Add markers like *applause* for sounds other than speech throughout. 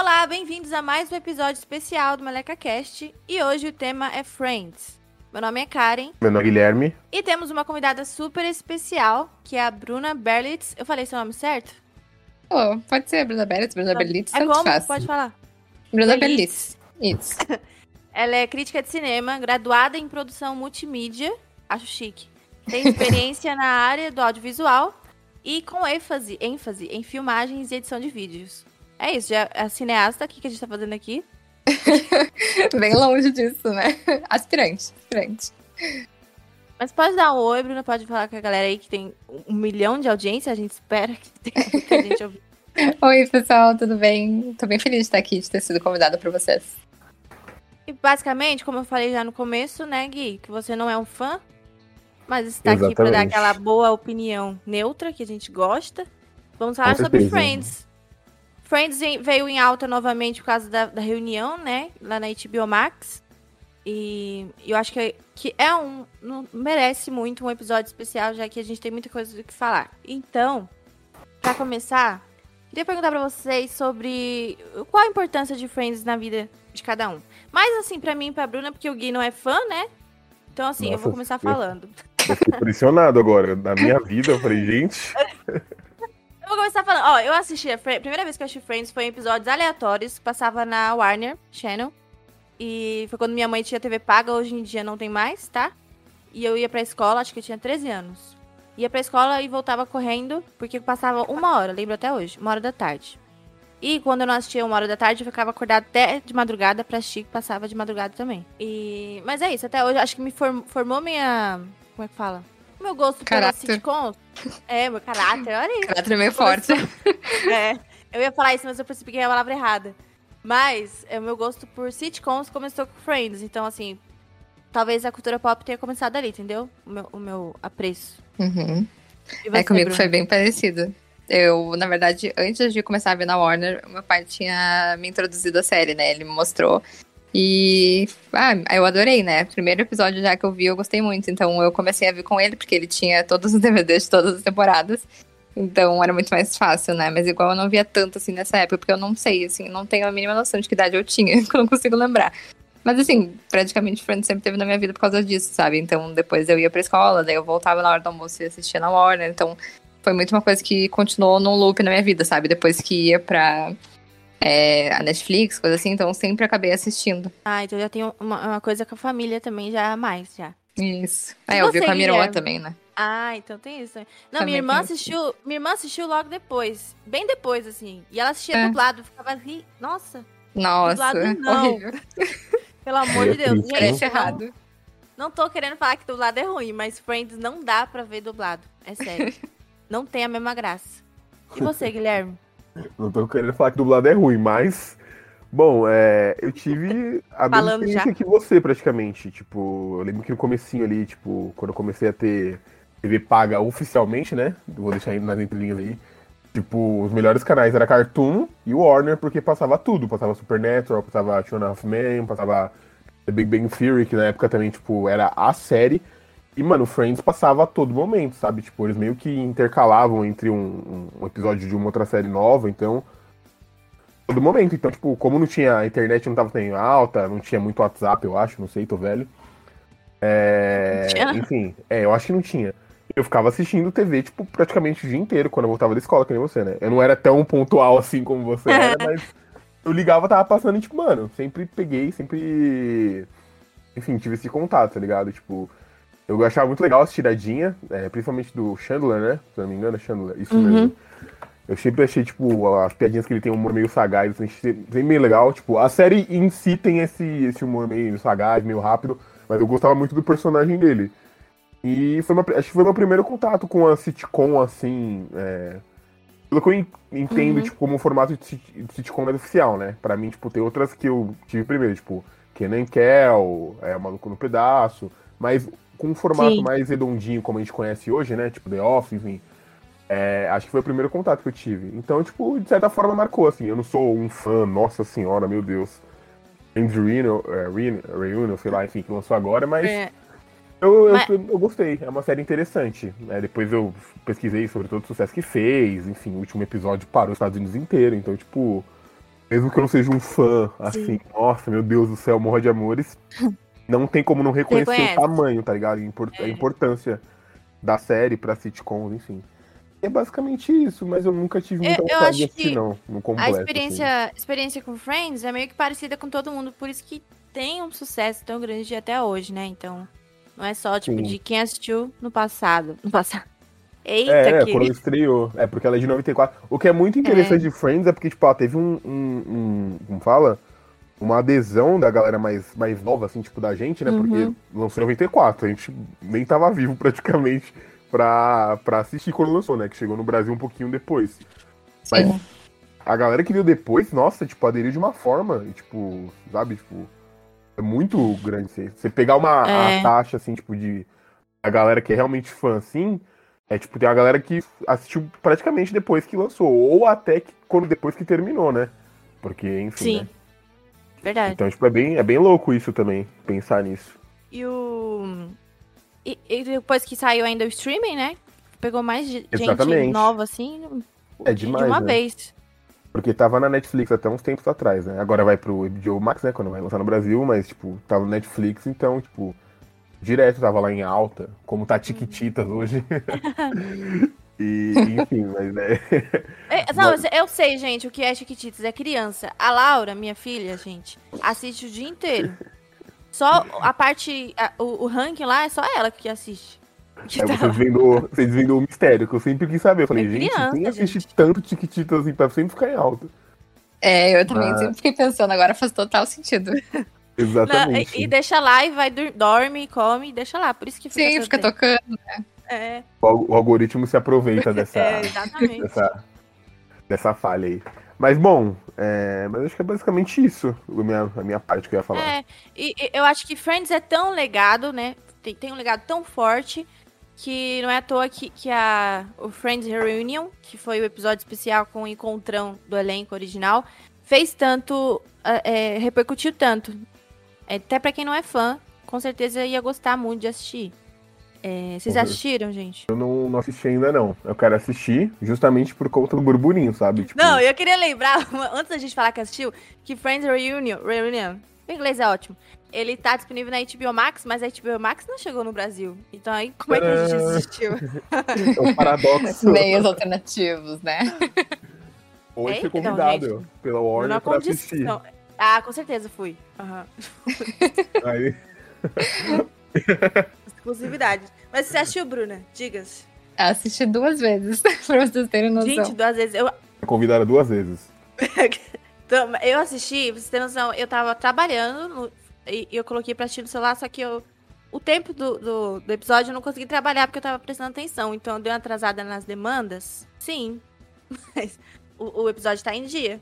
Olá, bem-vindos a mais um episódio especial do Meleca Cast e hoje o tema é Friends. Meu nome é Karen Meu nome é Guilherme. e temos uma convidada super especial que é a Bruna Berlitz. Eu falei seu nome certo? Oh, pode ser Bruna Berlitz, Bruna Berlitz, é tanto como? faz. Pode falar. Bruna Berlitz. Berlitz. Isso. *laughs* Ela é crítica de cinema, graduada em produção multimídia, acho chique. Tem experiência na área do audiovisual e com ênfase, ênfase em filmagens e edição de vídeos. É isso, já é a cineasta aqui que a gente tá fazendo aqui. *laughs* Bem longe disso, né? Aspirante, aspirante. Mas pode dar um oi, Bruna, pode falar com a galera aí que tem um milhão de audiência, a gente espera que tenha muita gente *laughs* ouvindo. Oi, pessoal, tudo bem? Tô bem feliz de estar aqui, de ter sido convidada por vocês. E basicamente, como eu falei já no começo, né, Gui, que você não é um fã, mas está aqui para dar Exatamente. aquela boa opinião neutra que a gente gosta. Vamos falar sobre. Friends. Friends veio em alta novamente por causa da, da reunião, né, lá na HBO Max. E eu acho que, que é um. Não, merece muito um episódio especial, já que a gente tem muita coisa do que falar. Então, para começar, queria perguntar para vocês sobre qual a importância de Friends na vida de cada um. Mas assim, pra mim e pra Bruna, porque o Gui não é fã, né? Então, assim, eu vou Nossa, começar eu- falando. Eu fiquei impressionado agora. Na minha vida, eu falei, gente. *laughs* Vou começar falando. Ó, eu assisti. A Fri- a primeira vez que eu assisti Friends foi em episódios aleatórios que passava na Warner Channel. E foi quando minha mãe tinha TV paga, hoje em dia não tem mais, tá? E eu ia pra escola, acho que eu tinha 13 anos. Ia pra escola e voltava correndo, porque passava uma hora, lembro até hoje, uma hora da tarde. E quando eu não assistia uma hora da tarde, eu ficava acordada até de madrugada pra assistir, que passava de madrugada também. E... Mas é isso, até hoje acho que me form- formou minha. Como é que fala? O meu gosto pela Caráter. sitcom. É, meu caráter, olha aí. Caráter meio forte. *laughs* É, eu ia falar isso, mas eu percebi que é a palavra errada. Mas é, o meu gosto por sitcoms começou com Friends. Então, assim, talvez a cultura pop tenha começado ali, entendeu? O meu, o meu apreço. Uhum. É, você, comigo Bruno? foi bem parecido. Eu, na verdade, antes de começar a ver na Warner, meu pai tinha me introduzido à série, né? Ele me mostrou. E ah, eu adorei, né? Primeiro episódio já que eu vi, eu gostei muito. Então eu comecei a ver com ele, porque ele tinha todos os *laughs* DVDs de todas as temporadas. Então era muito mais fácil, né? Mas igual eu não via tanto assim nessa época, porque eu não sei, assim, não tenho a mínima noção de que idade eu tinha, *laughs* que eu não consigo lembrar. Mas assim, praticamente Friends sempre teve na minha vida por causa disso, sabe? Então depois eu ia pra escola, daí eu voltava na hora do almoço e assistia na Warner. Então foi muito uma coisa que continuou num loop na minha vida, sabe? Depois que ia pra é, a Netflix, coisa assim, então eu sempre acabei assistindo. Ah, então já tenho uma, uma coisa com a família também, já a mais, já. Isso. E É, eu vi com a minha irmã também, né? Ah, então tem isso. Não, Também minha irmã tem. assistiu. Minha irmã assistiu logo depois. Bem depois, assim. E ela assistia É. dublado. Ficava assim. Nossa, Nossa, Dublado não. horrível. *laughs* pelo amor É de Deus. Gente, não- errado. Não tô querendo falar que dublado é ruim, mas Friends não dá pra ver dublado. É sério. *laughs* não tem a mesma graça. E você, Guilherme? Não tô querendo falar que dublado é ruim, mas. Bom, é, eu tive a mesma experiência já. que você, praticamente. Tipo, eu lembro que no comecinho ali, tipo, quando eu comecei a ter TV paga oficialmente, né? Vou deixar aí nas entrelinhas aí. Tipo, os melhores canais era Cartoon e Warner, porque passava tudo. Passava Supernatural, passava Two and a Half Men, passava The Big Bang Theory, que na época também, tipo, era a série. E, mano, Friends passava a todo momento, sabe? Tipo, eles meio que intercalavam entre um, um- episódio de uma outra série nova, então. Todo momento. Então, tipo, como não tinha. A internet não tava tão alta, não tinha muito WhatsApp, eu acho, não sei, tô velho. É, enfim, é, eu acho que não tinha. Eu ficava assistindo TV, tipo, praticamente o dia inteiro quando eu voltava da escola, que nem você, né? Eu não era tão pontual assim como você era, *laughs* mas eu ligava, tava passando e, tipo, mano, sempre peguei, sempre. Enfim, tive esse contato, tá ligado? Tipo, eu achava muito legal as tiradinhas, é, principalmente do Chandler, né? Se não me engano, é Chandler, isso Uhum. mesmo. Eu sempre achei, tipo, as piadinhas que ele tem um humor meio sagaz, assim, sempre meio legal. Tipo, a série em si tem esse, esse humor meio sagaz, meio rápido, mas eu gostava muito do personagem dele. E foi uma, acho que foi meu primeiro contato com a sitcom, assim, é, pelo que eu en- entendo, Uhum. tipo, como um formato de sit- de sitcom mais oficial, né? Pra mim, tipo, tem outras que eu tive primeiro, tipo, Kenan Kel, é, Maluco no Pedaço, mas com um formato Sim. mais redondinho, como a gente conhece hoje, né? Tipo, The Office, enfim. É, acho que foi o primeiro contato que eu tive. Então, tipo, de certa forma marcou, assim. Eu não sou um fã, nossa senhora, meu Deus. Reunion, é, Reunion, Reunion, sei lá, enfim, que lançou agora, mas É, eu, eu, Mas- eu gostei. É uma série interessante. né? Depois eu pesquisei sobre todo o sucesso que fez. Enfim, o último episódio parou os Estados Unidos inteiro. Então, tipo, Mesmo que eu não seja um fã, assim, nossa, meu Deus do céu, morro de amores. *laughs* não tem como não reconhecer Reconhece. o tamanho, tá ligado? A impor- A É. importância da série pra sitcoms, enfim. É basicamente isso, mas eu nunca tive muita Eu- eu acho que não. No A completo, assim. experiência, experiência com Friends é meio que parecida com todo mundo, por isso que tem um sucesso tão grande até hoje, né? Então, não é só, tipo, Sim. de quem assistiu no passado. No passado. Assim. *laughs* Eita, É, é, que... quando estreou. É porque ela é de 94. O que é muito interessante de Friends é porque, tipo, ela teve um, um, um- Como fala? Uma adesão da galera mais, mais nova, assim, tipo, da gente, né? Porque Uhum. lançou em 94. A gente nem tava vivo praticamente pra, pra assistir quando lançou, né? Que chegou no Brasil um pouquinho depois. Mas Sim. a galera que viu depois, nossa, tipo, aderiu de uma forma, e, tipo, sabe, tipo, é muito grande. Você, você pegar uma É. taxa, assim, tipo, de a galera que é realmente fã, assim, é tipo, tem a galera que assistiu praticamente depois que lançou, ou até que, quando depois que terminou, né? Porque, enfim, Sim. né? Verdade. Então, tipo, é bem, é bem louco isso também, pensar nisso. E o. E, e depois que saiu ainda o streaming, né? Pegou mais de- gente Exatamente. nova, assim, É de demais, uma né? vez. Porque tava na Netflix até uns tempos atrás, né? Agora vai pro HBO Max, né? Quando vai lançar no Brasil, mas, tipo, tava no Netflix, então, tipo, direto tava lá em alta, como tá Tiquititas hoje. *laughs* e, enfim, mas é. É, *laughs* não, Mas- eu sei, gente, o que é Chiquititas. É criança. A Laura, minha filha, gente, assiste o dia inteiro. Só a parte. a- o, o ranking lá é só ela que assiste. Que Aí tá você desvendou, você desvendou o mistério, que eu sempre quis saber. Eu falei, É gente, criança, quem assiste gente. tanto Tiquititas assim pra sempre ficar em alta? É, eu também Mas- sempre fiquei pensando, agora faz total sentido. *laughs* Não, Exatamente. e, e deixa lá e vai, dorme, come e deixa lá. Por isso que fica. Sim, fica tempo. tocando. É, O, o algoritmo se aproveita dessa, *laughs* é, dessa, dessa falha aí. Mas bom, é, mas acho que é basicamente isso a minha, a minha parte que eu ia falar. É, e, eu acho que Friends é tão legado, né? Tem, tem um legado tão forte que não é à toa que, que a, o Friends Reunion, que foi o episódio especial com o encontrão do elenco original, fez tanto, é, é, repercutiu tanto. É, Até pra quem não é fã, com certeza ia gostar muito de assistir. É, vocês Uhum. assistiram, gente? Eu não, não assisti ainda, não. Eu quero assistir justamente por conta do burburinho, sabe? Tipo, Não, eu queria lembrar, *laughs* antes da gente falar que assistiu, que Friends Reunion, Reunion, o inglês é ótimo. Ele tá disponível na HBO Max, mas a HBO Max não chegou no Brasil. Então aí, como é que a gente assistiu? *laughs* é um paradoxo. *laughs* Meios alternativos, né? Ou é ser Então, convidado gente, pela Warner pra assistir. condição. Ah, com certeza fui. Aham. Aí, Exclusividade. Mas você assistiu, Bruna? Diga-se. Assisti duas vezes, *laughs* pra vocês terem noção. Gente, duas vezes. Eu, convidaram duas vezes. *laughs* Então, eu assisti, pra você ter noção, eu tava trabalhando no- e, e eu coloquei pra assistir no celular, só que eu. O tempo do, do, do episódio eu não consegui trabalhar porque eu tava prestando atenção. Então eu dei uma atrasada nas demandas. Sim. *laughs* Mas o, o episódio tá em dia.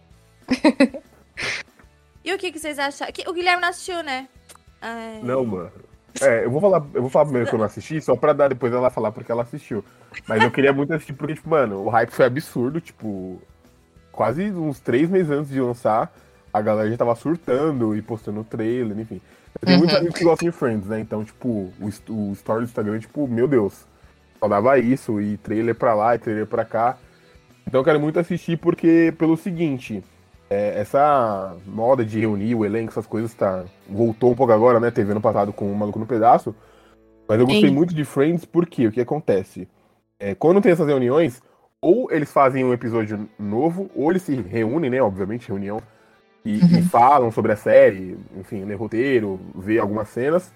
e o que, que vocês acharam? Que- O Guilherme não assistiu, né? Ai. Não, mano. É, eu vou falar, eu vou falar primeiro que eu não assisti, só pra dar depois ela falar porque ela assistiu. Mas eu queria muito assistir porque, tipo, mano, o hype foi absurdo, tipo, quase uns três meses antes de lançar, a galera já tava surtando e postando trailer, enfim. Eu tenho muitos Uhum. amigos que gostam de Friends, né? Então, tipo, o, o story do Instagram, tipo, meu Deus, só dava isso, e trailer pra lá, e trailer pra cá. Então eu quero muito assistir porque, pelo seguinte, é, essa moda de reunir o elenco, essas coisas, tá, voltou um pouco agora, né? Teve ano passado com o Maluco no Pedaço. Mas eu gostei Sim. muito de Friends porque o que acontece? É, quando tem essas reuniões, ou eles fazem um episódio novo, ou eles se reúnem, né? Obviamente, reunião, e, e falam sobre a série, enfim, ler roteiro, ver algumas cenas.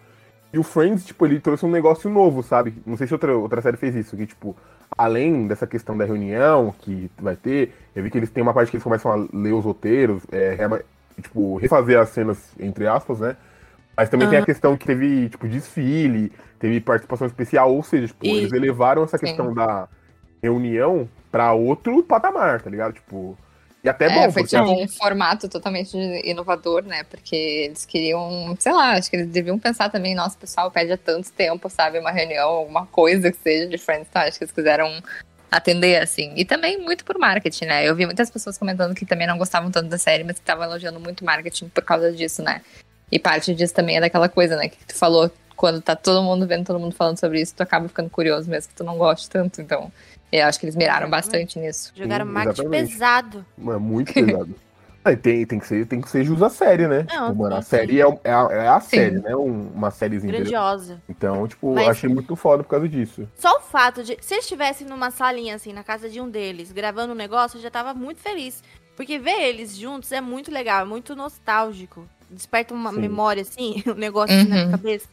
E o Friends, tipo, ele trouxe um negócio novo, sabe? Não sei se outra, outra série fez isso, que, tipo, além dessa questão da reunião que vai ter, eu vi que eles têm uma parte que eles começam a ler os roteiros, é, tipo, refazer as cenas, entre aspas, né? Mas também tem a questão que teve, tipo, desfile, teve participação especial, ou seja, tipo, E- eles elevaram essa Sim. questão da reunião pra outro patamar, tá ligado? Tipo, e até É, bom, foi porque um formato totalmente inovador, né? Porque eles queriam, sei lá, acho que eles deviam pensar também, nossa, o pessoal pede há tanto tempo, sabe? Uma reunião, alguma coisa que seja de Friends, tá? Acho que eles quiseram atender, assim. E também muito por marketing, né? Eu vi muitas pessoas comentando que também não gostavam tanto da série, mas que estavam elogiando muito marketing por causa disso, né? E parte disso também é daquela coisa, né? Que tu falou, quando tá todo mundo vendo, todo mundo falando sobre isso, tu acaba ficando curioso mesmo que tu não goste tanto. Então, eu acho que eles miraram bastante nisso. Jogaram Sim, marketing exatamente. pesado. é muito pesado. *laughs* É, tem, tem, que ser, tem que ser jus à série, né? Não, tipo, mano, a série é, é a, é a série, né? Um- uma sériezinha. entendeu? Grandiosa. Então, tipo, Mas- eu achei muito foda por causa disso. Só o fato de. Se eles estivessem numa salinha, assim, na casa de um deles, gravando um negócio, eu já tava muito feliz. Porque ver eles juntos é muito legal, é muito nostálgico. Desperta uma Sim. memória, assim, *laughs* um negócio assim na Uhum. cabeça.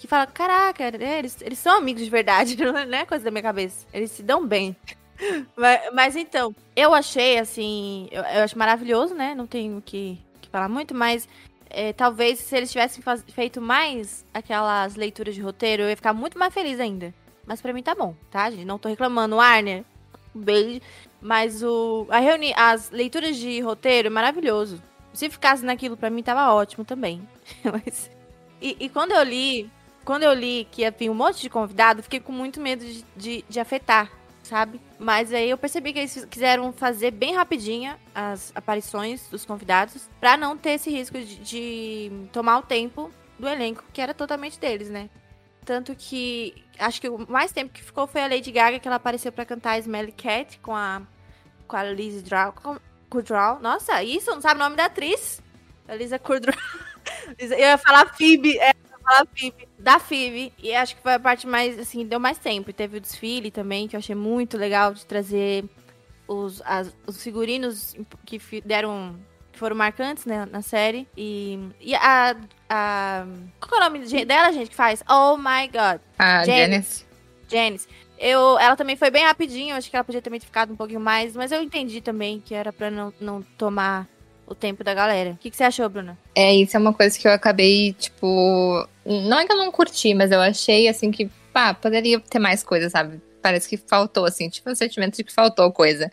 Que fala, caraca, é, eles, eles são amigos de verdade, *laughs* não é coisa da minha cabeça. Eles se dão bem. *laughs* Mas, mas então, eu achei, assim, eu, eu acho maravilhoso, né? Não tenho o que, que falar muito, mas é, talvez se eles tivessem faz- feito mais aquelas leituras de roteiro, eu ia ficar muito mais feliz ainda. Mas pra mim tá bom, tá, gente? Não tô reclamando. Arner, um beijo. Mas o, a reuni as leituras de roteiro é maravilhoso. Se ficasse naquilo, pra mim tava ótimo também. *laughs* Mas- e, e quando eu li, quando eu li que ia vir um monte de convidado, fiquei com muito medo de, de, de afetar, sabe? Mas aí eu percebi que eles quiseram fazer bem rapidinha as aparições dos convidados, pra não ter esse risco de, de tomar o tempo do elenco, que era totalmente deles, né? Tanto que acho que o mais tempo que ficou foi a Lady Gaga, que ela apareceu pra cantar Smelly Cat com a, com a Liz com, Kudrow. Nossa, isso? Não sabe o nome da atriz? A Lisa Kudrow. *laughs* eu ia falar Phoebe, é, Da Phoebe. E acho que foi a parte mais, assim, deu mais tempo. E teve o desfile também, que eu achei muito legal de trazer os, as- os figurinos que deram. que foram marcantes né, na série. E, e a, a. Qual é o nome de- dela, gente, que faz? Oh my god. A Janice. Janice. Eu, ela também foi bem rapidinho, acho que ela podia ter ficado um pouquinho mais, mas eu entendi também que era pra não, não tomar o tempo da galera. O que, que você achou, Bruna? É, isso é uma coisa que eu acabei, tipo. Não é que eu não curti, mas eu achei, assim, que, pá, poderia ter mais coisa, sabe? Parece que faltou, assim, tipo, um sentimento de que faltou coisa.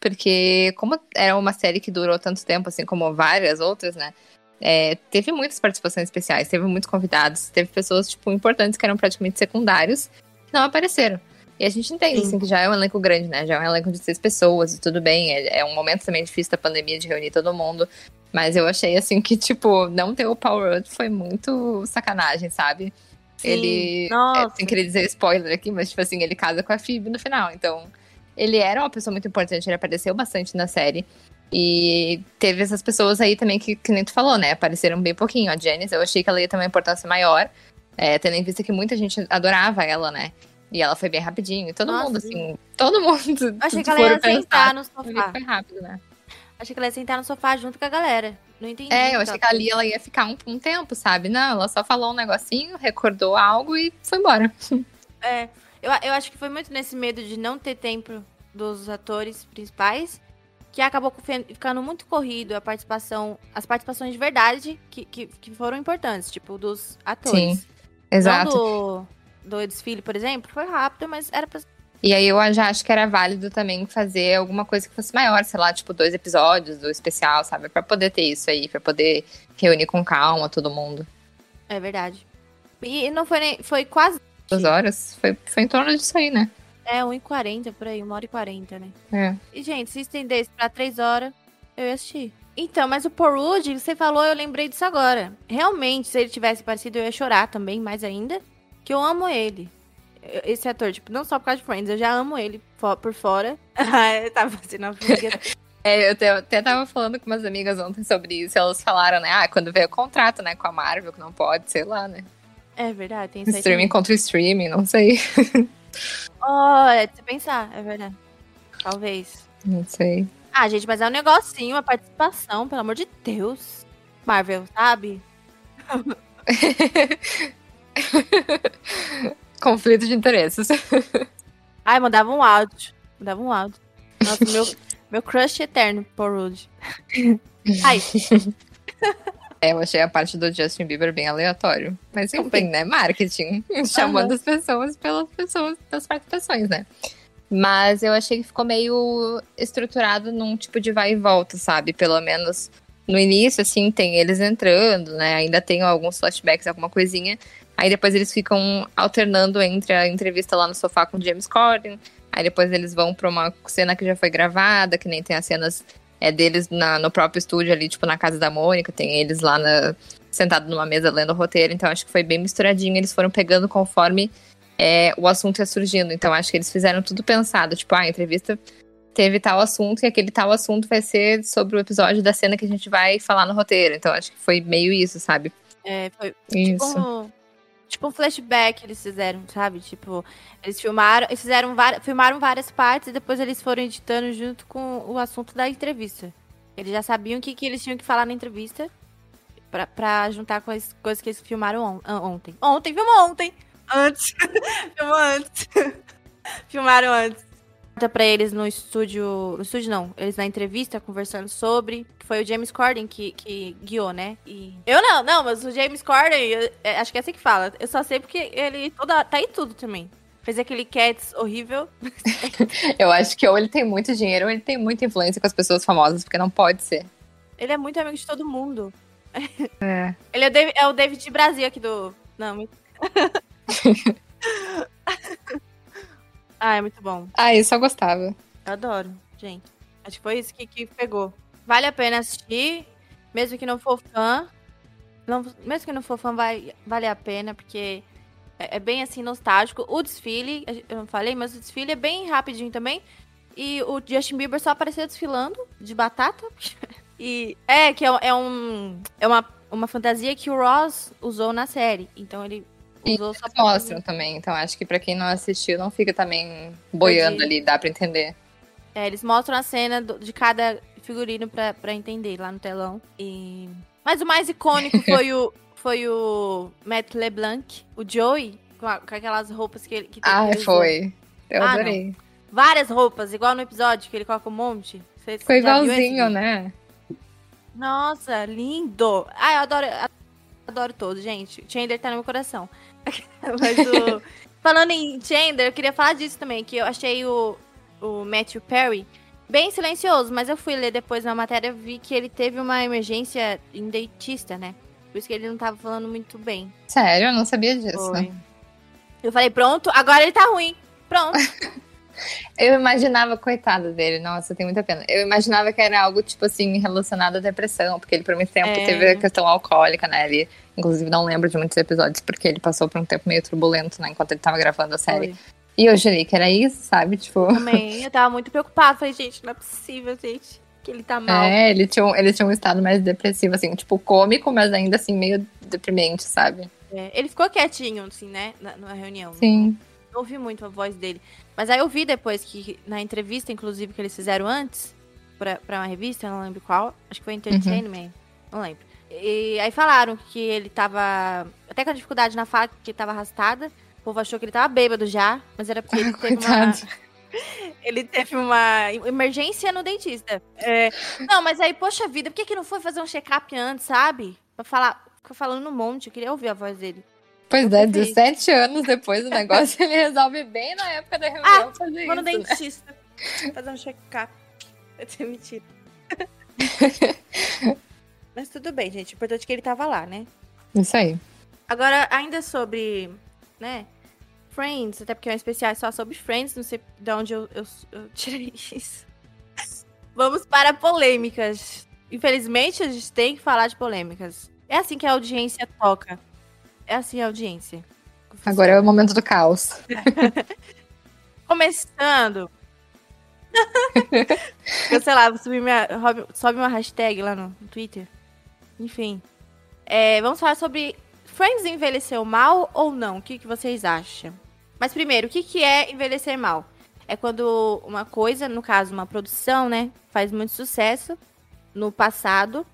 Porque, como era uma série que durou tanto tempo, assim como várias outras, né? é, teve muitas participações especiais, teve muitos convidados, teve pessoas, tipo, importantes que eram praticamente secundários que não apareceram. E a gente entende, Sim. assim, que já é um elenco grande, né? Já é um elenco de seis pessoas e tudo bem. É, é um momento também difícil da pandemia de reunir todo mundo. Mas eu achei, assim, que, tipo, não ter o Power Up foi muito sacanagem, sabe? Sim, Ele. nossa. É, sem querer dizer spoiler aqui, mas, tipo assim, ele casa com a Phoebe no final. Então, ele era uma pessoa muito importante, ele apareceu bastante na série. E teve essas pessoas aí também que, que nem tu falou, né? Apareceram bem pouquinho. A Janice, eu achei que ela ia ter uma importância maior, é, tendo em vista que muita gente adorava ela, né? E ela foi bem rapidinho. E todo Nossa, mundo, sim. assim, todo mundo. Achei que ela ia sentar no sofá. foi rápido, né? Achei que ela ia sentar no sofá junto com a galera. Não entendi. É, eu então. achei que ali ela ia ficar um, um tempo, sabe? Não, ela só falou um negocinho, recordou algo e foi embora. *laughs* É, eu, eu acho que foi muito nesse medo de não ter tempo dos atores principais que acabou ficando muito corrido a participação, as participações de verdade que, que, que foram importantes, tipo, dos atores. Exato. Não do, do desfile, por exemplo, foi rápido, mas era pra. E aí eu já acho que era válido também fazer alguma coisa que fosse maior, sei lá, tipo dois episódios do especial, sabe? Pra poder ter isso aí, pra poder reunir com calma todo mundo. É verdade. E não foi nem. Foi quase. Duas horas, foi, foi em torno disso aí, né? É, 1h40 por aí, 1h40, né? É. E, gente, se estendesse pra 3 horas, eu ia assistir. Então, mas o Porude, você falou, eu lembrei disso agora. Realmente, se ele tivesse parecido, eu ia chorar também, mais ainda. Que eu amo ele. Esse ator, tipo, não só por causa de Friends, eu já amo ele por fora. *laughs* Eu tava fazendo uma. *laughs* É, eu até, até tava falando com umas amigas ontem sobre isso, elas falaram, né? Ah, quando veio o contrato, né, com a Marvel, que não pode, sei lá, né? É verdade, tem isso aí Streaming também. contra streaming, não sei. *laughs* Oh, é de você pensar, é verdade. Talvez. Não sei. Ah, gente, mas é um negocinho, uma participação, pelo amor de Deus. Marvel, sabe? *laughs* Conflito de interesses. *laughs* Ai, mandava um áudio. Mandava um áudio. Nossa, meu, *laughs* meu crush eterno, Porude. Ai, É, eu achei a parte do Justin Bieber bem aleatório. Mas enfim, né? Marketing. Chamando as pessoas pelas pessoas, pelas participações, né? Mas eu achei que ficou meio estruturado num tipo de vai e volta, sabe? Pelo menos no início, assim, tem eles entrando, né? Ainda tem alguns flashbacks, alguma coisinha. Aí depois eles ficam alternando entre a entrevista lá no sofá com o James Corden. Aí depois eles vão pra uma cena que já foi gravada, que nem tem as cenas é, deles na- no próprio estúdio ali, tipo, na casa da Mônica. Tem eles lá na, sentado numa mesa lendo o roteiro. Então acho que foi bem misturadinho. Eles foram pegando conforme é, o assunto ia surgindo. Então acho que eles fizeram tudo pensado. Tipo, ah, a entrevista teve tal assunto e aquele tal assunto vai ser sobre o episódio da cena que a gente vai falar no roteiro. Então acho que foi meio isso, sabe? É, foi Isso. tipo tipo um flashback eles fizeram, sabe? Tipo, eles filmaram, eles fizeram filmaram várias partes e depois eles foram editando junto com o assunto da entrevista. Eles já sabiam o que, que eles tinham que falar na entrevista pra, juntar com as coisas que eles filmaram on- ontem. Ontem, filmou ontem! Antes. *laughs* filmou antes. *laughs* Filmaram antes. Pra eles no estúdio. No estúdio não, eles na entrevista conversando sobre. Que foi o James Corden que, que guiou, né? E. Eu não, não, mas o James Corden, eu- é, acho que é assim que fala. Eu só sei porque ele toda, tá em tudo também. Fez aquele Cats horrível. *laughs* Eu acho que ou ele tem muito dinheiro ou ele tem muita influência com as pessoas famosas, porque não pode ser. Ele é muito amigo de todo mundo. É. *laughs* Ele é o David, é o David Brasil aqui do. Não, muito... *laughs* ah, é muito bom. Ah, eu só gostava. Eu adoro, gente. Acho que foi isso que, que pegou. Vale a pena assistir, mesmo que não for fã. Não, mesmo que não for fã, vai, vale a pena, porque é, é bem assim nostálgico. O desfile, eu não falei, mas o desfile é bem rapidinho também. E o Justin Bieber só apareceu desfilando de batata. *laughs* E é que é, é um é uma, uma fantasia que o Ross usou na série. Então ele E usou só mostram também, então acho que pra quem não assistiu, não fica também boiando ir. ali, dá pra entender. É, eles mostram a cena do- de cada figurino pra, pra entender lá no telão. E... Mas o mais icônico *laughs* foi o, foi o Matt LeBlanc, o Joey, com, a- com aquelas roupas que ele que Ah, ele foi. Eu Ah, adorei. Várias roupas, igual no episódio que ele coloca um monte. Você- Ficou igualzinho, né? Nossa, lindo! Ah, eu adoro, adoro todos, gente. Chandler tá no meu coração. *laughs* Mas o... Falando em Chandler, eu queria falar disso também, que eu achei o, o Matthew Perry bem silencioso, mas eu fui ler depois na matéria e vi que ele teve uma emergência em dentista, né? Por isso que ele não tava falando muito bem. Sério, eu não sabia disso. Foi. Eu falei, pronto, agora ele tá ruim. Pronto. *laughs* Eu imaginava, coitado dele, nossa, tem muita pena. Eu imaginava que era algo, tipo assim, relacionado à depressão, porque ele por muito tempo É. teve a questão alcoólica, né? Ele, inclusive, não lembro de muitos episódios, porque ele passou por um tempo meio turbulento, né? Enquanto ele tava gravando a série. E eu jurei que era isso, sabe? Tipo. Também, eu tava muito preocupada. Falei, gente, não é possível, gente, que ele tá mal. É, ele tinha, um, ele tinha um estado mais depressivo, assim, tipo, cômico, mas ainda assim, meio deprimente, sabe? É, ele ficou quietinho, assim, né? Na, na reunião. Sim. Não ouvi muito a voz dele. Mas aí eu vi depois que, na entrevista, inclusive, que eles fizeram antes, pra, pra uma revista, eu não lembro qual. Acho que foi Entertainment. Não lembro. E aí falaram que ele tava. Até com a dificuldade na fala, que tava arrastada. O povo achou que ele tava bêbado já, mas era porque ele *laughs* teve uma. *laughs* Ele teve uma emergência no dentista. É, não, mas aí, poxa vida, por que, que não foi fazer um check-up antes, sabe? Pra falar. Ficou falando um monte, eu queria ouvir a voz dele. Pois é, preferi. 17 anos depois do negócio, *laughs* ele resolve bem na época da reunião fazer Vou no né? dentista. Fazer um check-up. Eu tenho mentira. *laughs* Mas tudo bem, gente. O importante é que ele tava lá, né? Isso aí. Agora, ainda sobre, né? Friends, até porque é um especial só sobre Friends, não sei de onde eu, eu, eu tirei *laughs* isso. Vamos para polêmicas. Infelizmente, a gente tem que falar de polêmicas. É assim que a audiência toca. É assim a audiência. Agora é o momento do caos. *laughs* Começando. *laughs* eu sei lá, vou subir minha, sobe uma hashtag lá no, no Twitter. Enfim. É, vamos falar sobre Friends envelheceu mal ou não? O que, que vocês acham? Mas primeiro, o que, que é envelhecer mal? É quando uma coisa, no caso, uma produção, né, faz muito sucesso no passado,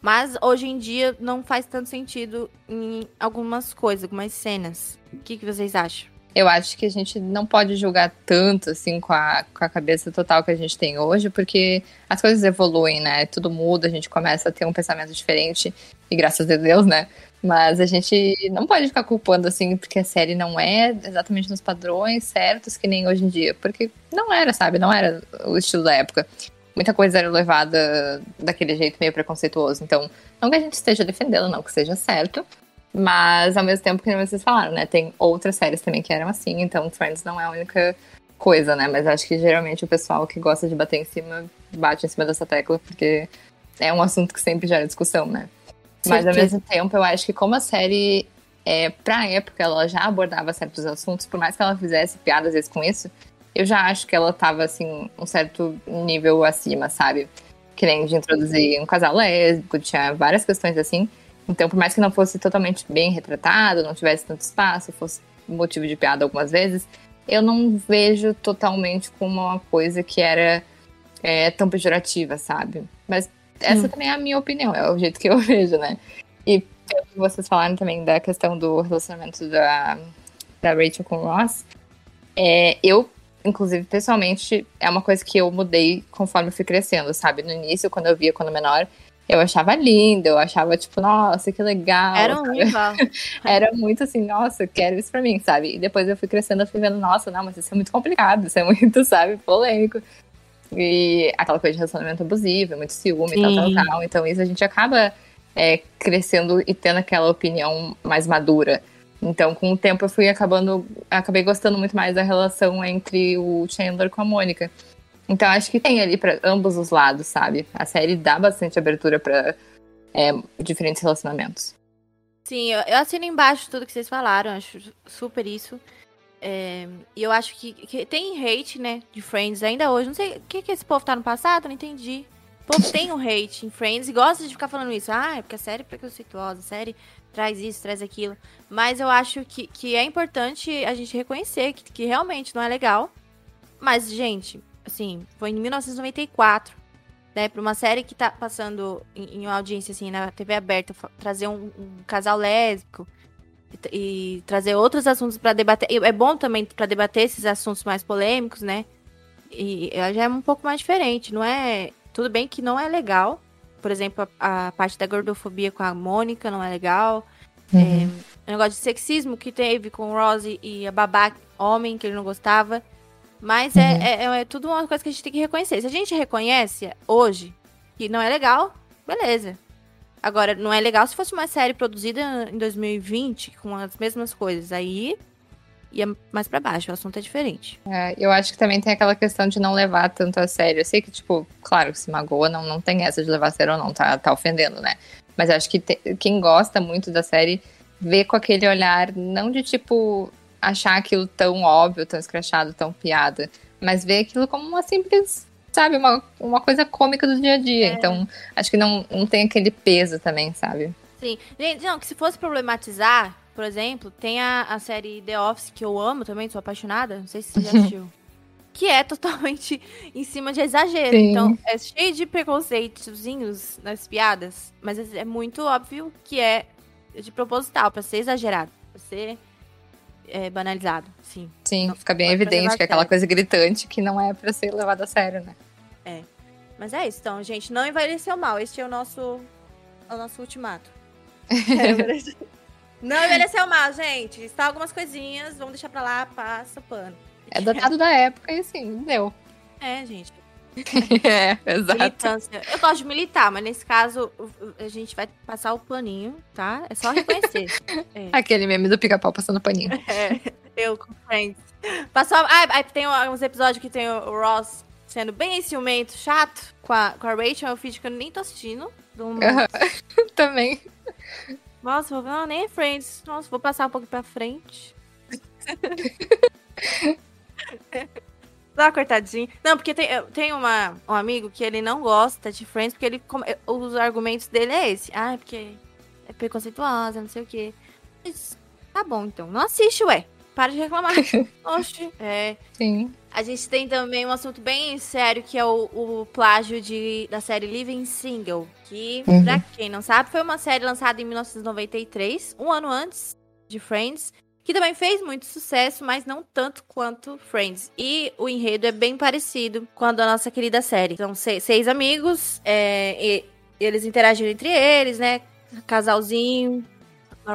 mas hoje em dia não faz tanto sentido em algumas coisas, algumas cenas. O que, que vocês acham? Eu acho que a gente não pode julgar tanto, assim, com a, com a cabeça total que a gente tem hoje, porque as coisas evoluem, né? Tudo muda, a gente começa a ter um pensamento diferente, e graças a Deus, né? Mas a gente não pode ficar culpando, assim, porque a série não é exatamente nos padrões certos que nem hoje em dia, porque não era, sabe? Não era o estilo da época. Muita coisa era levada daquele jeito meio preconceituoso. Então, não que a gente esteja defendendo, não que seja certo, mas ao mesmo tempo que vocês falaram, né? Tem outras séries também que eram assim, então Friends não é a única coisa, né? Mas acho que geralmente o pessoal que gosta de bater em cima bate em cima dessa tecla, porque é um assunto que sempre gera discussão, né? Mas ao mesmo tempo, eu acho que como a série, é, pra época, ela já abordava certos assuntos, por mais que ela fizesse piada às vezes com isso, eu já acho que ela tava, assim, um certo nível acima, sabe? Que nem de introduzir um casal lésbico, tinha várias questões assim. Então, por mais que não fosse totalmente bem retratado, não tivesse tanto espaço, fosse motivo de piada algumas vezes, eu não vejo totalmente como uma coisa que era é, tão pejorativa, sabe? Mas essa hum. também é a minha opinião, é o jeito que eu *laughs* vejo, né? E vocês falaram também da questão do relacionamento da, da Rachel com o Ross, é, eu, inclusive, pessoalmente, é uma coisa que eu mudei conforme fui crescendo, sabe? No início, quando eu via quando menor, eu achava lindo, eu achava, tipo, nossa, que legal. Era um rival. *laughs* Era muito assim, nossa, eu quero isso pra mim, sabe? E depois eu fui crescendo, eu fui vendo, nossa, não, mas isso é muito complicado, isso é muito, *laughs* sabe, polêmico. E aquela coisa de relacionamento abusivo, muito ciúme e tal, tal, tal. Então isso a gente acaba é, crescendo e tendo aquela opinião mais madura. Então, com o tempo, eu fui acabando, acabei gostando muito mais da relação entre o Chandler com a Mônica. Então, acho que tem ali para ambos os lados, sabe? A série dá bastante abertura para é, diferentes relacionamentos. Sim, eu, assino embaixo tudo que vocês falaram, acho super isso. É, e eu acho que, que, tem hate, né, de Friends ainda hoje. Não sei o que, que esse povo tá no passado, não entendi. Povo tem um hate em Friends e gosta de ficar falando isso. Ah, é porque a série é preconceituosa, a série traz isso, traz aquilo. Mas eu acho que, que é importante a gente reconhecer que, que realmente não é legal. Mas, gente, assim, foi em 1994, né? Pra uma série que tá passando em, em uma audiência, assim, na TV aberta, trazer um, um casal lésbico e, e, trazer outros assuntos para debater. É bom também para debater esses assuntos mais polêmicos, né? E já é um pouco mais diferente, não é tudo bem que não é legal. Por exemplo, a, a parte da gordofobia com a Mônica não é legal. Uhum. É, o negócio de sexismo que teve com o Rose e a babá homem, que ele não gostava. Mas é, uhum. é, é, é, tudo uma coisa que a gente tem que reconhecer. Se a gente reconhece hoje que não é legal, beleza. Agora, não é legal se fosse uma série produzida em 2020 com as mesmas coisas. Aí ia mais para baixo, o assunto é diferente. É, eu acho que também tem aquela questão de não levar tanto a sério. Eu sei que, tipo, claro, se magoa, não, não tem essa de levar a sério ou não, tá, tá ofendendo, né? Mas acho que te, quem gosta muito da série vê com aquele olhar, não de tipo achar aquilo tão óbvio, tão escrachado, tão piada, mas vê aquilo como uma simples, sabe, uma, uma coisa cômica do dia a dia. É. Então, acho que não, não tem aquele peso também, sabe? Sim. Gente, não, que se fosse problematizar, por exemplo, tem a, a série The Office, que eu amo também, sou apaixonada. Não sei se você já *laughs* assistiu. que é totalmente *laughs* em cima de exagero. Sim. Então, é cheio de preconceitozinhos nas piadas, mas é, muito óbvio que é de proposital, para ser exagerado, pra ser é, banalizado, sim. Sim, não, fica bem evidente que é aquela coisa gritante que não é para ser levado a sério, né? É. Mas é isso, então, gente, não envelheceu mal. Este é o nosso, é o nosso ultimato. *laughs* Não envelheceu mal, gente. Está algumas coisinhas, vamos deixar pra lá, passa pano. É datado da época e assim, deu. É, gente. *laughs* é, exato. Militância. Eu gosto de militar, mas nesse caso a gente vai passar o paninho, tá? É só reconhecer. *laughs* É. Aquele meme do pica-pau passando paninho. *laughs* É, eu com friends. Passou. Ah, tem uns episódios que tem o Ross sendo bem ciumento, chato com a, com a Rachel. Eu fiz que eu nem tô assistindo. Do... Também. Nossa, vou, não, nem é Friends. Nossa, vou passar um pouco pra frente. *laughs* Dá uma cortadinha. Não, porque tem, tem uma, um amigo que ele não gosta de Friends, porque ele os argumentos dele é esse. Ah, é porque é preconceituosa, não sei o quê. Mas, tá bom, então. Não assiste, ué. Para de reclamar. *laughs* Oxe. É. Sim. A gente tem também um assunto bem sério, que é o, o plágio de, da série Living Single. Que, uhum. pra quem não sabe, foi uma série lançada em 1993, um ano antes de Friends. Que também fez muito sucesso, mas não tanto quanto Friends. E o enredo é bem parecido com a da nossa querida série. São seis, seis amigos, é, e, eles interagiram entre eles, né? Casalzinho,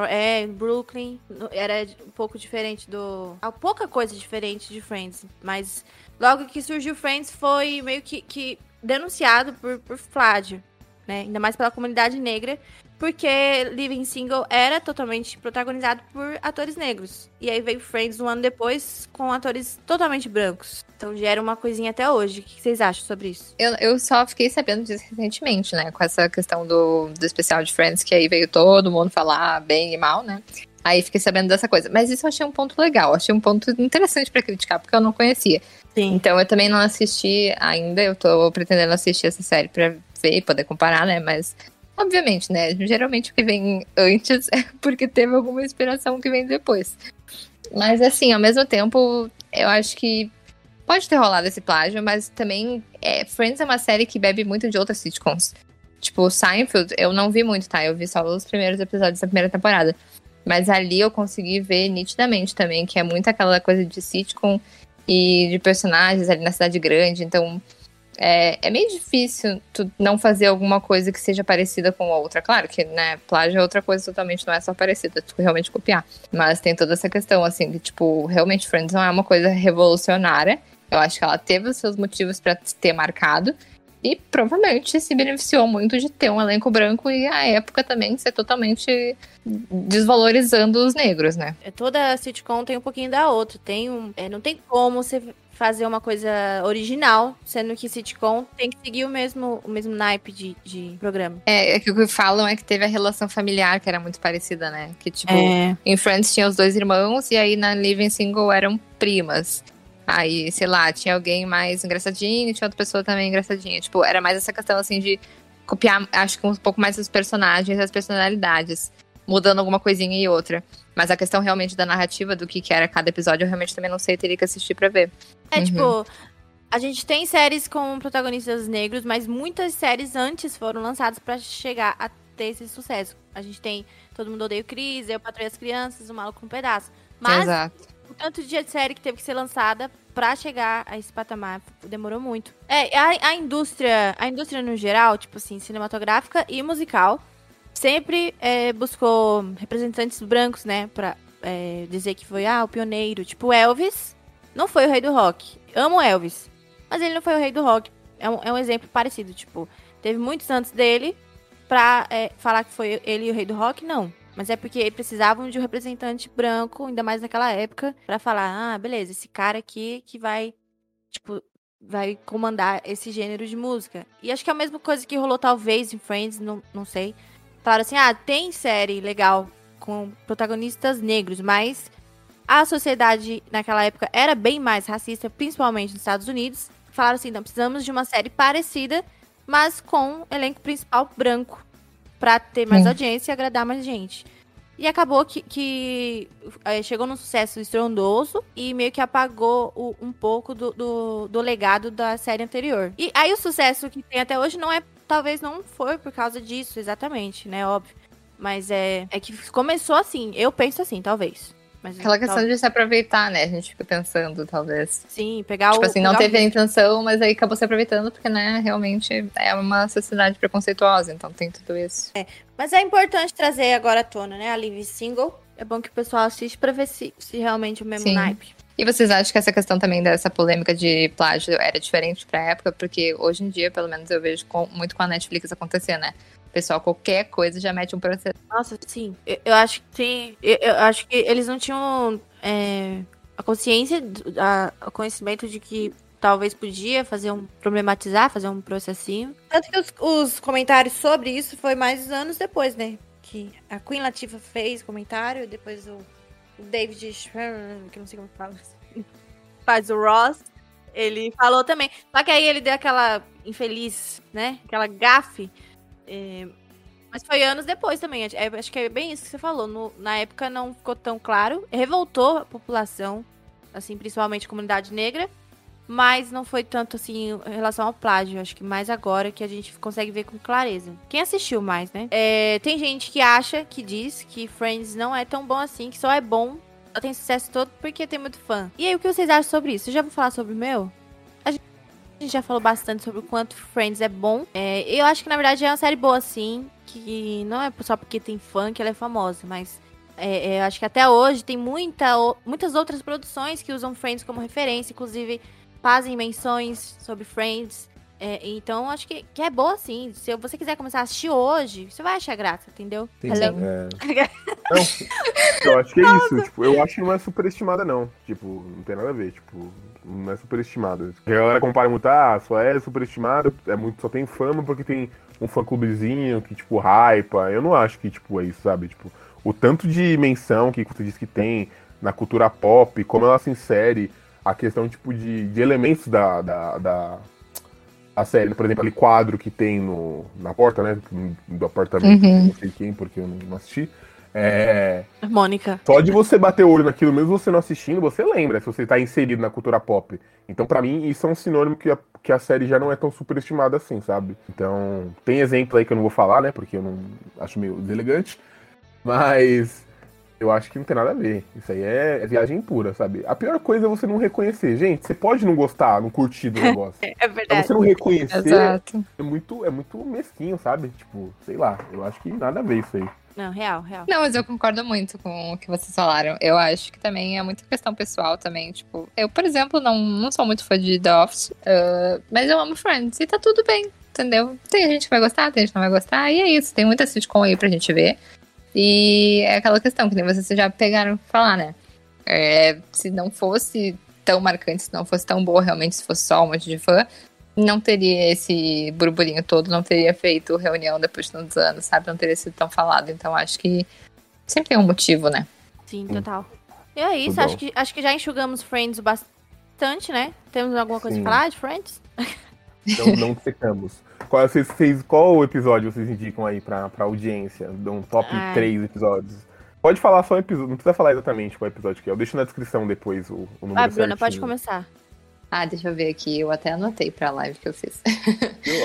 é, Brooklyn. Era um pouco diferente do. Ah, pouca coisa diferente de Friends. Mas logo que surgiu Friends foi meio que, que denunciado por, por Fládio. Né? Ainda mais pela comunidade negra porque Living Single era totalmente protagonizado por atores negros. E aí veio Friends um ano depois com atores totalmente brancos. Então gera uma coisinha até hoje. O que vocês acham sobre isso? Eu, eu só fiquei sabendo disso recentemente, né? Com essa questão do, do especial de Friends, que aí veio todo mundo falar bem e mal, né? Aí fiquei sabendo dessa coisa. Mas isso eu achei um ponto legal, achei um ponto interessante para criticar, porque eu não conhecia. Sim. Então eu também não assisti ainda, eu tô pretendendo assistir essa série pra ver e poder comparar, né? Mas, obviamente, né? Geralmente o que vem antes *laughs* é porque teve alguma inspiração que vem depois. Mas assim, ao mesmo tempo, eu acho que pode ter rolado esse plágio, mas também é, Friends é uma série que bebe muito de outras sitcoms. Tipo, Seinfeld, eu não vi muito, tá? Eu vi só os primeiros episódios da primeira temporada. Mas ali eu consegui ver nitidamente também, que é muito aquela coisa de sitcom e de personagens ali na cidade grande. Então, é, é meio difícil tu não fazer alguma coisa que seja parecida com outra. Claro que, né, plágio é outra coisa totalmente, não é só parecida, tu realmente copiar. Mas tem toda essa questão, assim, que, tipo, realmente Friends não é uma coisa revolucionária. Eu acho que ela teve os seus motivos para ter marcado. E provavelmente se beneficiou muito de ter um elenco branco e a época também ser totalmente desvalorizando os negros, né? É, toda sitcom tem um pouquinho da outra. Tem um, é, não tem como você fazer uma coisa original, sendo que sitcom tem que seguir o mesmo, o mesmo naipe de, de programa. É, é que o que falam é que teve a relação familiar que era muito parecida, né? Que tipo, É. em Friends tinha os dois irmãos e aí na Living Single eram primas. Aí, sei lá, tinha alguém mais engraçadinho, tinha outra pessoa também engraçadinha. Tipo, era mais essa questão assim de copiar, acho que um pouco mais os personagens, as personalidades, mudando alguma coisinha e outra. Mas a questão realmente da narrativa, do que, que era cada episódio, eu realmente também não sei, teria que assistir pra ver. É Uhum. tipo, a gente tem séries com protagonistas negros, mas muitas séries antes foram lançadas pra chegar a ter esse sucesso. A gente tem Todo Mundo Odeia o Cris, Eu Patrulho as Crianças, O Maluco no Pedaço. Mas Exato. Tanto de série que teve que ser lançada pra chegar a esse patamar demorou muito. É, a, a indústria, a indústria no geral, tipo assim, cinematográfica e musical, sempre é, buscou representantes brancos, né, pra é, dizer que foi, ah, o pioneiro. Tipo, Elvis não foi o rei do rock. Amo Elvis, mas ele não foi o rei do rock. É um, é um exemplo parecido, tipo, teve muitos antes dele pra é, falar que foi ele o rei do rock, não. Mas é porque precisavam de um representante branco, ainda mais naquela época, pra falar, ah, beleza, esse cara aqui que vai, tipo, vai comandar esse gênero de música. E acho que é a mesma coisa que rolou talvez em Friends, não, não sei. Falaram assim, ah, tem série legal com protagonistas negros, mas a sociedade naquela época era bem mais racista, principalmente nos Estados Unidos. Falaram assim, não, precisamos de uma série parecida, mas com elenco principal branco, pra ter mais Sim. audiência e agradar mais gente. E acabou que, que eh, chegou num sucesso estrondoso e meio que apagou o- um pouco do, do, do legado da série anterior. E aí o sucesso que tem até hoje não é. Talvez não foi por causa disso, exatamente, né? Óbvio. Mas é, é que começou assim. Eu penso assim, talvez. Mas, Aquela questão tal- de se aproveitar, né? A gente fica pensando, talvez. Sim, pegar Tipo o. assim, não teve a intenção, mas aí acabou se aproveitando, porque, né, realmente é uma sociedade preconceituosa, então tem tudo isso. Mas é importante trazer agora à tona, né? A Live Single. É bom que o pessoal assiste pra ver se, se realmente é o mesmo Sim. naipe. E vocês acham que essa questão também dessa polêmica de plágio era diferente pra época? Porque hoje em dia, pelo menos, eu vejo com- muito com a Netflix acontecer, né? O pessoal, qualquer coisa já mete um processo. Nossa, sim. Eu, eu acho que sim. Eu, eu acho que eles não tinham é, a consciência, a- o conhecimento de que talvez podia fazer um. problematizar, fazer um processinho. Tanto que os, os comentários sobre isso foi mais anos depois, né? Que a Queen Latifah fez comentário, depois o David que não sei como fala. Faz o Ross. Ele falou também. Só que aí ele deu aquela infeliz, né? Aquela gafe. é, mas foi anos depois também. É, acho que é bem isso que você falou. No- na época não ficou tão claro. Revoltou a população, assim, principalmente a comunidade negra. Mas não foi tanto assim em relação ao plágio. Acho que mais agora que a gente consegue ver com clareza. Quem assistiu mais, né? É, tem gente que acha, que diz que Friends não é tão bom assim, que só é bom, só tem sucesso todo porque tem muito fã. E aí, o que vocês acham sobre isso? Eu já vou falar sobre o meu? A gente já falou bastante sobre o quanto Friends é bom. É, eu acho que, na verdade, é uma série boa, sim. Que não é só porque tem fã que ela é famosa, mas é, é, eu acho que até hoje tem muita, muitas outras produções que usam Friends como referência, inclusive fazem menções sobre Friends. É, então, acho que, que é boa, sim. Se você quiser começar a assistir hoje, você vai achar graça, entendeu? É. *laughs* Não, eu acho que é isso. Tipo, eu acho que não é superestimada, não. Tipo, não tem nada a ver. Tipo, não é superestimada. A galera compara muito, ah, só é superestimada, é muito, só tem fama porque tem um fã clubezinho que, tipo, hypa. Eu não acho que, tipo, é isso, sabe? Tipo, o tanto de menção que você disse que tem na cultura pop, como ela se insere, a questão tipo de, de elementos da, da, da, da série, por exemplo, ali quadro que tem no, na porta, né? Do apartamento, Uhum. não sei quem, porque eu não assisti. É, Mônica. só de você bater o olho naquilo, mesmo você não assistindo, você lembra se você tá inserido na cultura pop. Então, pra mim, isso é um sinônimo que a, que a série já não é tão superestimada assim, sabe? Então, tem exemplo aí que eu não vou falar, né? Porque eu não acho meio deselegante. Mas eu acho que não tem nada a ver. Isso aí é, é viagem pura, sabe? A pior coisa é você não reconhecer. Gente, você pode não gostar, não curtir do *laughs* negócio. É verdade. você não reconhecer, Exato. é muito, é muito mesquinho, sabe? Tipo, sei lá, eu acho que nada a ver isso aí. Não, real, real. Não, mas eu concordo muito com o que vocês falaram. Eu acho que também é muita questão pessoal também. Tipo, eu, por exemplo, não, não sou muito fã de The Office, ah, mas eu amo Friends e tá tudo bem, entendeu? Tem gente que vai gostar, tem gente que não vai gostar, e é isso. Tem muita sitcom aí pra gente ver. E é aquela questão que nem vocês já pegaram pra falar, né? É, se não fosse tão marcante, se não fosse tão boa realmente, se fosse só um monte de fã, não teria esse burburinho todo, não teria feito reunião depois de tantos anos, sabe? Não teria sido tão falado. Então acho que sempre tem um motivo, né? Sim, total. E é isso, acho bom. que, acho que já enxugamos Friends bastante, né? Temos alguma coisa Sim. pra falar de Friends? Não, não secamos. Qual, vocês, vocês- qual episódio vocês indicam aí pra, pra audiência? De um top Ai. 3 episódios. Pode falar só um episódio, não precisa falar exatamente qual episódio que é. Eu deixo na descrição depois o, o número Ah, Bruna, certinho. pode começar. Ah, deixa eu ver aqui. Eu até anotei pra live que eu fiz.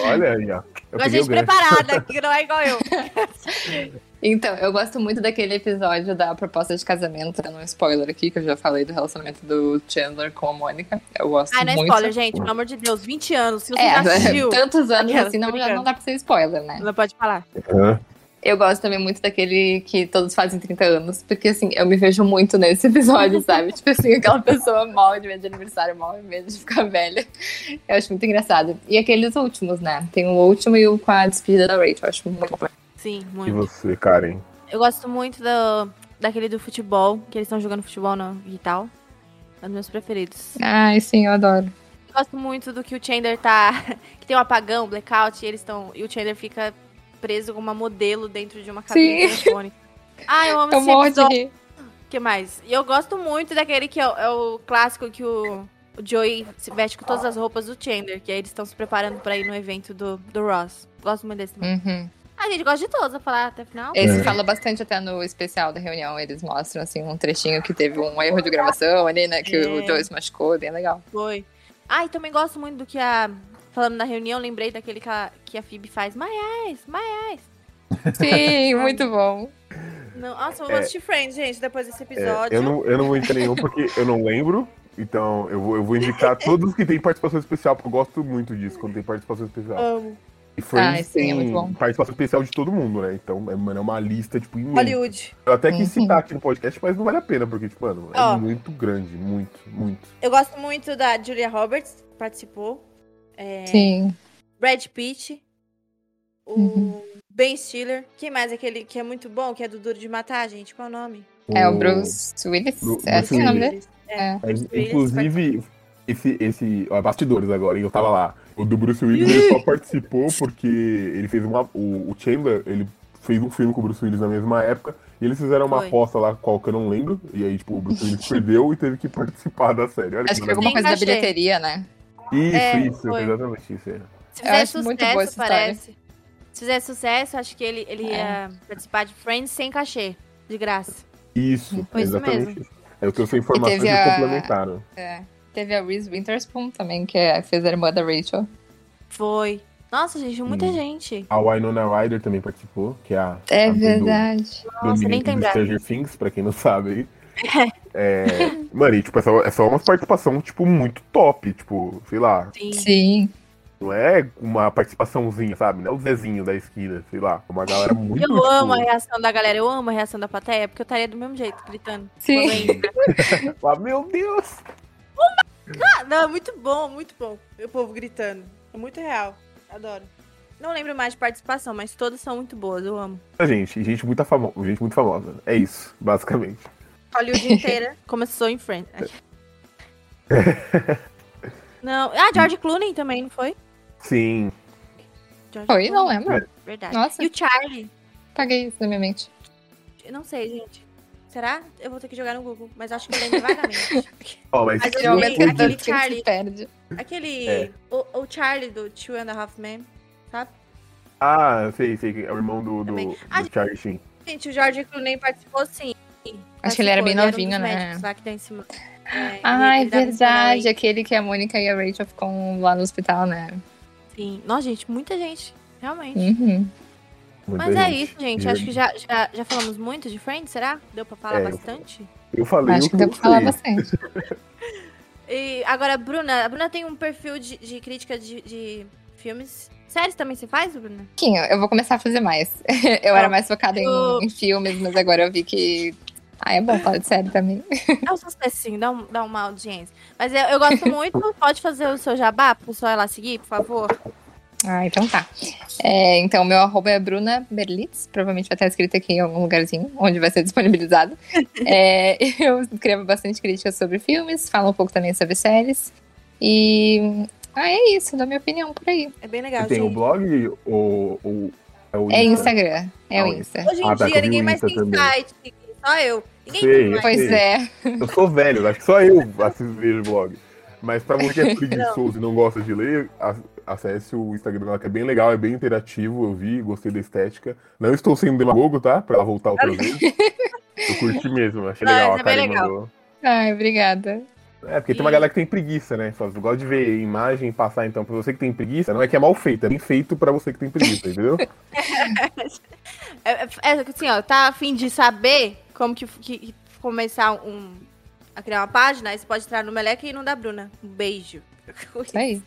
Olha aí, ó. Eu Com a peguei o gente preparada, *laughs* que não é igual eu. *laughs* Então, eu gosto muito daquele episódio da proposta de casamento. Dando um spoiler aqui, que eu já falei do relacionamento do Chandler com a Mônica. Eu gosto Ai, não é muito. spoiler, gente, pelo amor de Deus, 20 anos. Se você É, já *laughs* assistiu, tantos anos assim, não, já não dá pra ser spoiler, né? não pode falar. Hã? Eu gosto também muito daquele que todos fazem 30 anos, porque assim, eu me vejo muito nesse episódio, *laughs* sabe? tipo assim, aquela pessoa mal de medo de aniversário, mal de medo de ficar velha. Eu acho muito engraçado. E aqueles últimos, né? Tem o último e o com a despedida da Rachel, eu acho muito bom. Sim, E muito. você, Karen? Eu gosto muito do, daquele do futebol, que eles estão jogando futebol no, e tal. É um dos meus preferidos. Ai, sim, eu adoro. Eu gosto muito do que o Chandler tá. *laughs* que tem um apagão, blackout, e eles estão. E o Chandler fica preso com uma modelo dentro de uma cabine Sim. telefônica. Ah, eu amo *laughs* Eu esse morro de episódio. rir. O que mais? E eu gosto muito daquele que é, o- é o clássico que o, o Joey se veste com todas as roupas do Chandler, que aí eles estão se preparando pra ir no evento do, do Ross. Gosto muito desse também. Uhum. A gente gosta de todos, vou falar até o final. Esse É. fala bastante até no especial da reunião. Eles mostram, assim, um trechinho que teve um erro de gravação ali, né? Que o É. Joey se machucou, bem legal. Foi. Ah, e também gosto muito do que a. Falando na reunião, lembrei daquele que a, que a Phoebe faz. My eyes, my eyes. Sim, muito bom. Não, nossa, eu vou É. assistir Friends, gente, depois desse É, episódio. eu, não, eu não vou indicar nenhum porque eu não lembro. Então eu vou, eu vou indicar todos que tem participação especial, porque eu gosto muito disso quando tem participação especial. amo. E Friends Ai, sim, é tem muito bom. participação especial de todo mundo, né? Então, é, mano, é uma lista, tipo, imensa. Hollywood. Eu até quis citar aqui no podcast, mas não vale a pena, porque, tipo, mano, é Ó. muito grande, muito, muito. Eu gosto muito da Julia Roberts, que participou. É, Sim. Brad Pitt. O Uhum. Ben Stiller. Quem mais? Aquele que é muito bom, que é do Duro de Matar, gente? Qual é o nome? É o Bruce Willis? Bru- é assim o nome dele? É. É. Willis inclusive, esse, esse. Ó, bastidores agora, hein? Eu tava lá. O do Bruce Willis ele só participou *laughs* porque ele fez uma. O, o Chandler, ele fez um filme com o Bruce Willis na mesma época. E eles fizeram uma Foi. aposta lá, qual que eu não lembro. E aí, tipo, o Bruce *laughs* Willis perdeu e teve que participar da série. Olha Acho que foi alguma coisa da bilheteria, né? Isso, É, isso, foi. exatamente isso. É. Se fizer acho muito boa essa sucesso, história. parece. Se fizer sucesso, acho que ele, ele É. ia participar de Friends sem cachê. De graça. Isso, Foi isso exatamente mesmo. isso. É o que eu sei informações a- complementaram. É. Teve a Reese Witherspoon também, que é- fez a irmã da Rachel. Foi. Nossa, gente, muita Hum. gente. A Winona Ryder também participou, que é a. É a verdade. do Nossa, nem do lembrava. Stranger Things, pra quem não sabe aí. É, mano, e tipo, é só, é só uma participação, tipo, muito top. Tipo, sei lá, Sim. Sim. não é uma participaçãozinha, sabe? Não é o Zezinho da esquina, sei lá. É uma galera muito. Eu tipo, amo a reação da galera, eu amo a reação da plateia, porque eu estaria do mesmo jeito, gritando. Sim. *laughs* Ah, meu Deus! Ah, não, muito bom, muito bom. O povo gritando. É muito real. Adoro. Não lembro mais de participação, mas todas são muito boas, eu amo. Gente, e gente muito, famo gente muito famosa. É isso, basicamente. Hollywood inteira *laughs* começou em Friends. *laughs* Não. Ah, George Clooney também, não foi? Sim. George Foi? Não Clooney, lembro. Verdade. Nossa. E o Charlie. Paguei isso na minha mente. Eu não sei, gente. Será? Eu vou ter que jogar no Google, mas acho que eu lembro vagamente. *laughs* Ó, mas Mas eu vi aquele ele Charlie. perde. Aquele. É. O, o Charlie do Two and a Half Men, sabe? Ah, sei, sei, é o irmão do, do, Também. Ah, do Charlie Sheen. Gente, o George Clooney participou sim. Acho que ele era bem Participou, novinho, um dos né? Lá que tá em cima. É, Ah, é ele verdade. Aquele que a Mônica e a Rachel ficam lá no hospital, né? Sim. Nossa, gente, muita gente. Realmente. Uhum. Muita Mas é isso, gente. Acho que já, já, já falamos muito de Friends, será? Deu pra falar É, bastante? Eu falei Acho que deu eu pra falar bastante. *laughs* E agora, a Bruna. A Bruna tem um perfil de, de crítica de, de filmes. Séries também você faz, Bruna? Pouquinho, eu vou começar a fazer mais. *laughs* Eu era mais focada em, eu- em filmes, mas agora eu vi que. Ah, é bom falar de série também. *laughs* É um sucessinho, dá, um, dá uma audiência. Mas eu, eu gosto muito. Pode fazer o seu jabá pro pessoal ir lá seguir, por favor? Ah, então tá. É, então, meu arroba é Bruna Berlitz. Provavelmente vai estar escrito aqui em algum lugarzinho, onde vai ser disponibilizado. É, *laughs* eu escrevo bastante críticas sobre filmes, falo um pouco também sobre séries. E. Ah, é isso, dou minha opinião por aí. É bem legal, Você tem gente. o blog ou, ou é o É Insta? Instagram. É Ah, o Insta. Hoje em Ah, tá, dia, ninguém mais tem também. site. Só eu. Ninguém Sei, tem mais. Pois sei. é. Eu sou velho, acho que só eu *laughs* assisto vejo blog. Mas pra você que é *laughs* preguiçoso e não gosta de ler, acesse o Instagram dela, que é bem legal, é bem interativo, eu vi, gostei da estética. Não estou sendo demagogo, tá? Pra ela voltar outra vez. *laughs* Eu curti mesmo, achei Não, legal. A é Karen legal. mandou. Ai, obrigada. É, porque tem uma E- galera que tem preguiça, né? Só gosta de ver imagem e passar, então, pra você que tem preguiça, não é que é mal feito, é bem feito pra você que tem preguiça, entendeu? *laughs* É, é, é assim, ó, tá a fim de saber como que, que- que começar um, a criar uma página, aí você pode entrar no Meleca e no da Bruna. Um beijo. Isso aí.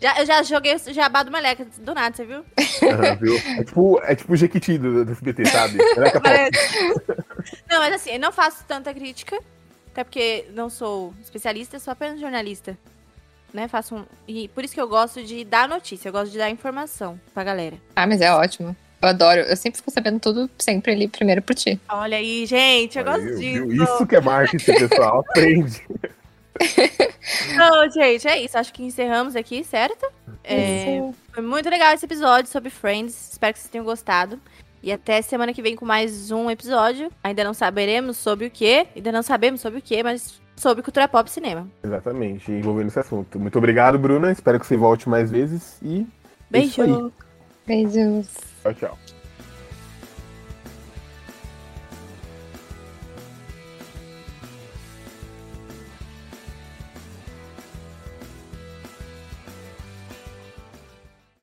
Já, eu já joguei o jabá do Meleca, do nada, você viu? Aham, viu? É tipo, é tipo o Jequiti do, do SBT, sabe? *laughs* Caraca, pau. Não, mas assim, eu não faço tanta crítica, até porque não sou especialista, sou apenas jornalista. Né, faço um... E por isso que eu gosto de dar notícia, eu gosto de dar informação pra galera. Ah, mas é ótimo. Eu adoro. Eu sempre fico sabendo tudo, sempre ali primeiro por ti. Olha aí, gente, eu gosto Viu, disso. viu? Isso que é marketing, pessoal. Aprende. *laughs* Não, gente, é isso. Acho que encerramos aqui, certo? É, foi muito legal esse episódio sobre Friends. Espero que vocês tenham gostado. E até semana que vem com mais um episódio. Ainda não saberemos sobre o que, ainda não sabemos sobre o que, mas sobre cultura pop e cinema. Exatamente, envolvendo esse assunto. Muito obrigado, Bruna. Espero que você volte mais vezes e é. Beijo! Beijos. tchau, tchau.